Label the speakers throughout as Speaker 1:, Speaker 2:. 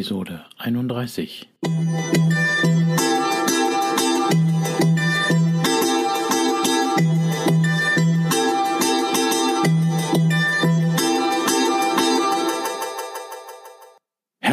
Speaker 1: Episode 31.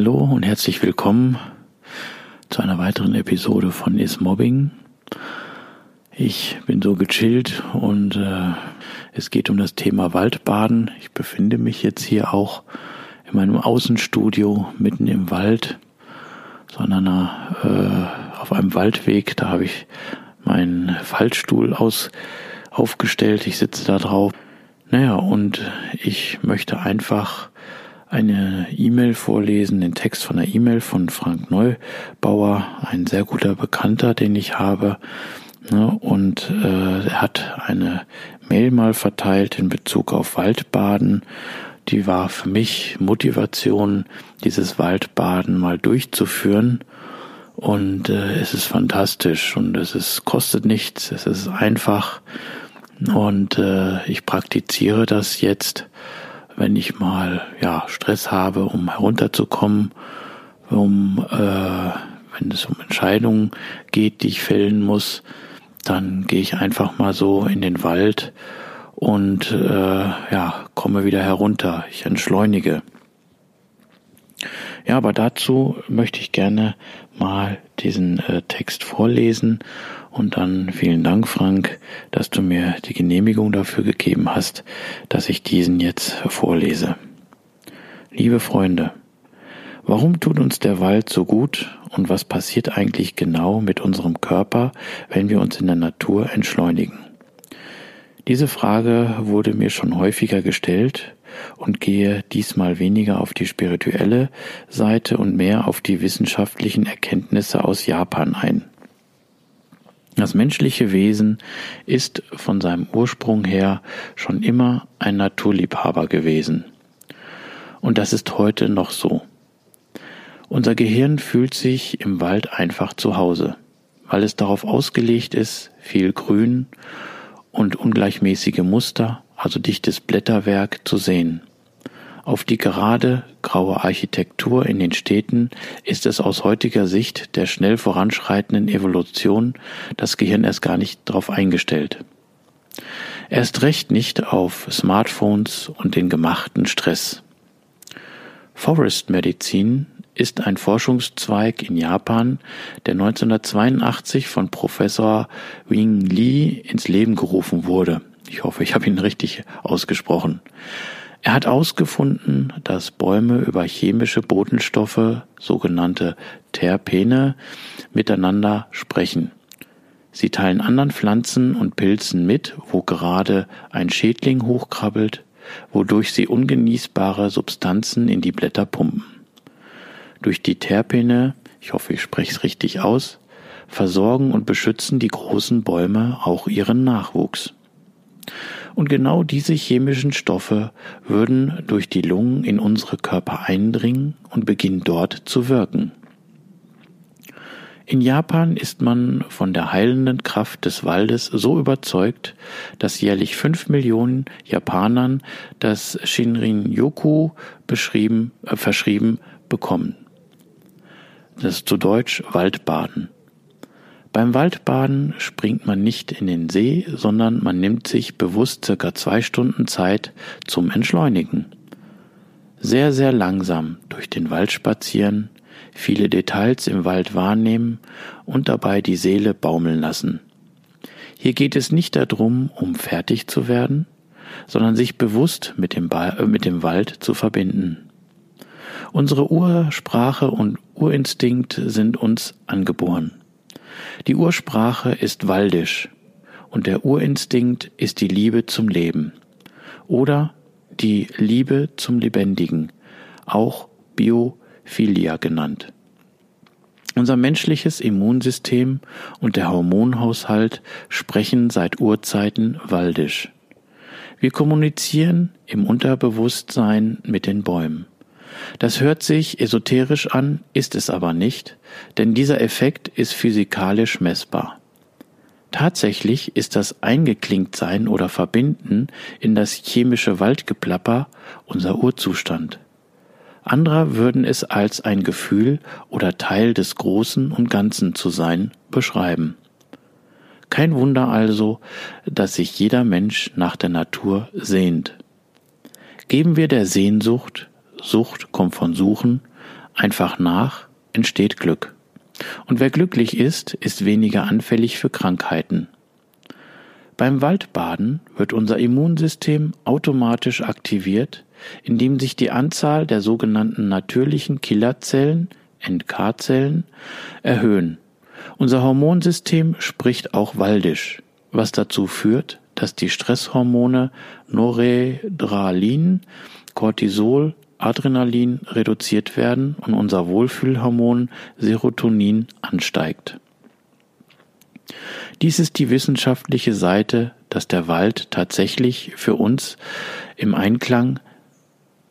Speaker 1: Hallo und herzlich willkommen zu einer weiteren Episode von Is Mobbing. Ich bin so gechillt und äh, es geht um das Thema Waldbaden. Ich befinde mich jetzt hier auch in meinem Außenstudio mitten im Wald, sondern äh, auf einem Waldweg. Da habe ich meinen Fallstuhl aus, aufgestellt. Ich sitze da drauf. Naja, und ich möchte einfach eine E-Mail vorlesen, den Text von einer E-Mail von Frank Neubauer, ein sehr guter Bekannter, den ich habe. Ne, und äh, er hat eine Mail mal verteilt in Bezug auf Waldbaden. Die war für mich Motivation, dieses Waldbaden mal durchzuführen. Und äh, es ist fantastisch und es ist, kostet nichts, es ist einfach. Und äh, ich praktiziere das jetzt wenn ich mal ja Stress habe, um herunterzukommen, um äh, wenn es um Entscheidungen geht, die ich fällen muss, dann gehe ich einfach mal so in den Wald und äh, ja komme wieder herunter. Ich entschleunige. Ja, aber dazu möchte ich gerne mal diesen äh, Text vorlesen und dann vielen Dank, Frank, dass du mir die Genehmigung dafür gegeben hast, dass ich diesen jetzt vorlese. Liebe Freunde, warum tut uns der Wald so gut und was passiert eigentlich genau mit unserem Körper, wenn wir uns in der Natur entschleunigen? Diese Frage wurde mir schon häufiger gestellt und gehe diesmal weniger auf die spirituelle Seite und mehr auf die wissenschaftlichen Erkenntnisse aus Japan ein. Das menschliche Wesen ist von seinem Ursprung her schon immer ein Naturliebhaber gewesen. Und das ist heute noch so. Unser Gehirn fühlt sich im Wald einfach zu Hause, weil es darauf ausgelegt ist, viel Grün und ungleichmäßige Muster, also dichtes Blätterwerk zu sehen. Auf die gerade graue Architektur in den Städten ist es aus heutiger Sicht der schnell voranschreitenden Evolution das Gehirn erst gar nicht darauf eingestellt. Erst recht nicht auf Smartphones und den gemachten Stress. Forest Medizin ist ein Forschungszweig in Japan, der 1982 von Professor Wing Li ins Leben gerufen wurde. Ich hoffe, ich habe ihn richtig ausgesprochen. Er hat ausgefunden, dass Bäume über chemische Botenstoffe, sogenannte Terpene, miteinander sprechen. Sie teilen anderen Pflanzen und Pilzen mit, wo gerade ein Schädling hochkrabbelt, wodurch sie ungenießbare Substanzen in die Blätter pumpen. Durch die Terpene, ich hoffe, ich spreche es richtig aus, versorgen und beschützen die großen Bäume auch ihren Nachwuchs. Und genau diese chemischen Stoffe würden durch die Lungen in unsere Körper eindringen und beginnen dort zu wirken. In Japan ist man von der heilenden Kraft des Waldes so überzeugt, dass jährlich fünf Millionen Japanern das Shinrin-yoku äh, verschrieben bekommen. Das ist zu Deutsch Waldbaden. Beim Waldbaden springt man nicht in den See, sondern man nimmt sich bewusst circa zwei Stunden Zeit zum Entschleunigen. Sehr, sehr langsam durch den Wald spazieren, viele Details im Wald wahrnehmen und dabei die Seele baumeln lassen. Hier geht es nicht darum, um fertig zu werden, sondern sich bewusst mit dem, ba äh, mit dem Wald zu verbinden. Unsere Ursprache und Urinstinkt sind uns angeboren. Die Ursprache ist waldisch und der Urinstinkt ist die Liebe zum Leben oder die Liebe zum Lebendigen, auch Biophilia genannt. Unser menschliches Immunsystem und der Hormonhaushalt sprechen seit Urzeiten waldisch. Wir kommunizieren im Unterbewusstsein mit den Bäumen. Das hört sich esoterisch an, ist es aber nicht, denn dieser Effekt ist physikalisch messbar. Tatsächlich ist das Eingeklingtsein oder Verbinden in das chemische Waldgeplapper unser Urzustand. Andere würden es als ein Gefühl oder Teil des Großen und Ganzen zu sein beschreiben. Kein Wunder also, dass sich jeder Mensch nach der Natur sehnt. Geben wir der Sehnsucht, Sucht kommt von Suchen, einfach nach, entsteht Glück. Und wer glücklich ist, ist weniger anfällig für Krankheiten. Beim Waldbaden wird unser Immunsystem automatisch aktiviert, indem sich die Anzahl der sogenannten natürlichen Killerzellen, NK-Zellen, erhöhen. Unser Hormonsystem spricht auch waldisch, was dazu führt, dass die Stresshormone Noradrenalin, Cortisol Adrenalin reduziert werden und unser Wohlfühlhormon Serotonin ansteigt. Dies ist die wissenschaftliche Seite, dass der Wald tatsächlich für uns im Einklang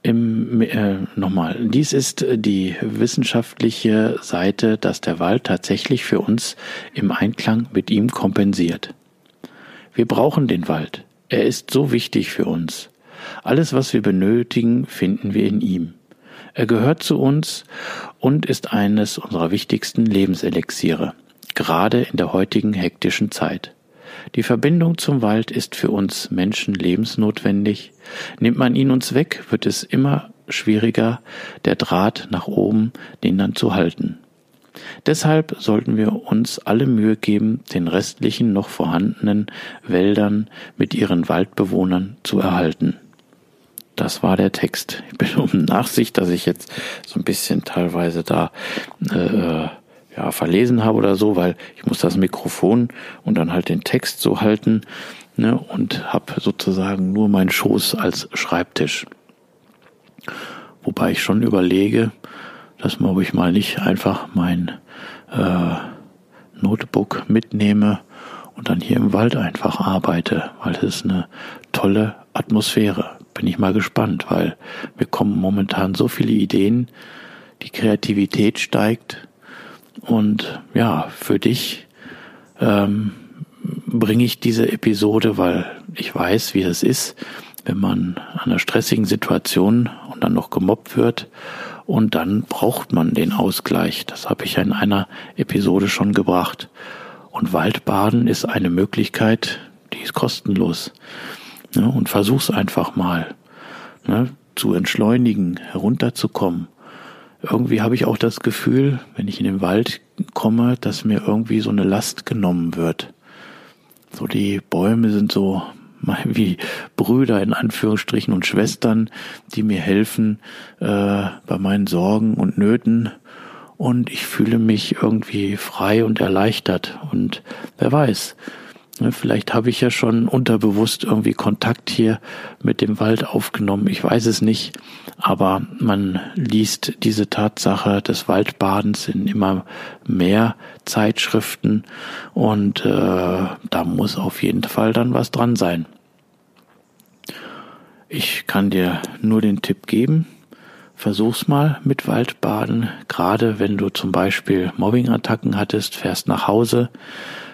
Speaker 1: im, äh, nochmal, dies ist die wissenschaftliche Seite, dass der Wald tatsächlich für uns im Einklang mit ihm kompensiert. Wir brauchen den Wald. Er ist so wichtig für uns. Alles, was wir benötigen, finden wir in ihm. Er gehört zu uns und ist eines unserer wichtigsten Lebenselixiere, gerade in der heutigen hektischen Zeit. Die Verbindung zum Wald ist für uns Menschen lebensnotwendig. Nimmt man ihn uns weg, wird es immer schwieriger, der Draht nach oben, den dann zu halten. Deshalb sollten wir uns alle Mühe geben, den restlichen noch vorhandenen Wäldern mit ihren Waldbewohnern zu erhalten. Das war der Text. Ich bin um Nachsicht, dass ich jetzt so ein bisschen teilweise da äh, ja, verlesen habe oder so, weil ich muss das Mikrofon und dann halt den Text so halten ne, und habe sozusagen nur meinen Schoß als Schreibtisch. Wobei ich schon überlege, dass man, ob ich mal nicht einfach mein äh, Notebook mitnehme und dann hier im Wald einfach arbeite, weil es ist eine tolle Atmosphäre bin ich mal gespannt, weil mir kommen momentan so viele Ideen, die Kreativität steigt und ja, für dich ähm, bringe ich diese Episode, weil ich weiß, wie es ist, wenn man an einer stressigen Situation und dann noch gemobbt wird und dann braucht man den Ausgleich. Das habe ich ja in einer Episode schon gebracht. Und Waldbaden ist eine Möglichkeit, die ist kostenlos. Ne, und versuch's einfach mal ne, zu entschleunigen, herunterzukommen. Irgendwie habe ich auch das Gefühl, wenn ich in den Wald komme, dass mir irgendwie so eine Last genommen wird. So die Bäume sind so wie Brüder in Anführungsstrichen und Schwestern, die mir helfen äh, bei meinen Sorgen und Nöten. Und ich fühle mich irgendwie frei und erleichtert. Und wer weiß, vielleicht habe ich ja schon unterbewusst irgendwie Kontakt hier mit dem Wald aufgenommen. Ich weiß es nicht. Aber man liest diese Tatsache des Waldbadens in immer mehr Zeitschriften und äh, da muss auf jeden Fall dann was dran sein. Ich kann dir nur den Tipp geben. Versuch's mal mit Waldbaden. Gerade wenn du zum Beispiel Mobbingattacken hattest, fährst nach Hause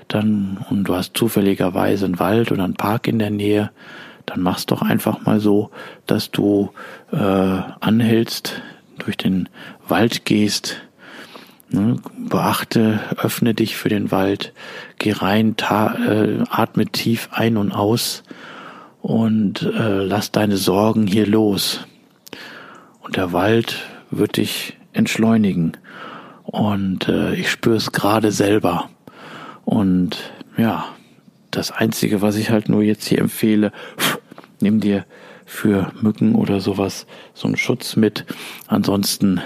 Speaker 1: dann und du hast zufälligerweise einen Wald oder einen Park in der Nähe, dann mach's doch einfach mal so, dass du äh, anhältst, durch den Wald gehst, ne, beachte, öffne dich für den Wald, geh rein, ta, äh, atme tief ein und aus und äh, lass deine Sorgen hier los. Und der Wald wird dich entschleunigen. Und äh, ich spüre es gerade selber. Und ja, das Einzige, was ich halt nur jetzt hier empfehle, nimm dir für Mücken oder sowas so einen Schutz mit. Ansonsten,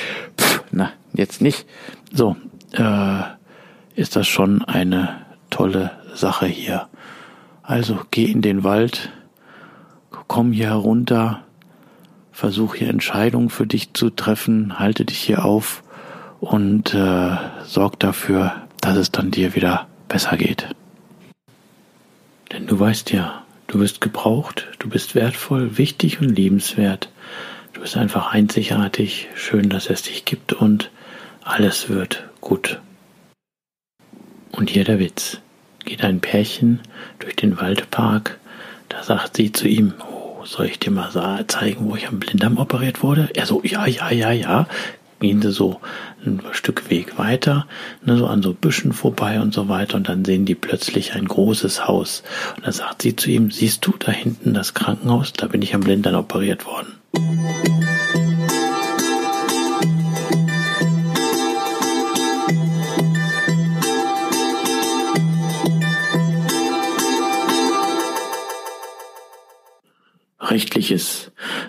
Speaker 1: na, jetzt nicht. So, äh, ist das schon eine tolle Sache hier. Also geh in den Wald, komm hier herunter, versuch hier Entscheidungen für dich zu treffen, halte dich hier auf und äh, sorg dafür, dass es dann dir wieder besser geht. Denn du weißt ja, du bist gebraucht, du bist wertvoll, wichtig und liebenswert. Du bist einfach einzigartig, schön, dass es dich gibt und alles wird gut. Und hier der Witz. Geht ein Pärchen durch den Waldpark, da sagt sie zu ihm, oh, soll ich dir mal zeigen, wo ich am Blinddarm operiert wurde? Er so, ja, ja, ja, ja. Gehen sie so ein Stück Weg weiter, ne, so an so Büschen vorbei und so weiter, und dann sehen die plötzlich ein großes Haus. Und da sagt sie zu ihm, siehst du da hinten das Krankenhaus? Da bin ich am Blinddarm operiert worden. Rechtliches.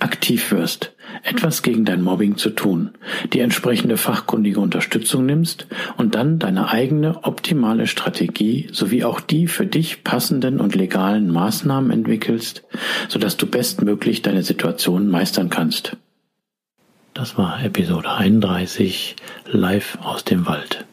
Speaker 1: aktiv wirst, etwas gegen dein Mobbing zu tun, die entsprechende fachkundige Unterstützung nimmst und dann deine eigene optimale Strategie sowie auch die für dich passenden und legalen Maßnahmen entwickelst, sodass du bestmöglich deine Situation meistern kannst. Das war Episode 31 live aus dem Wald.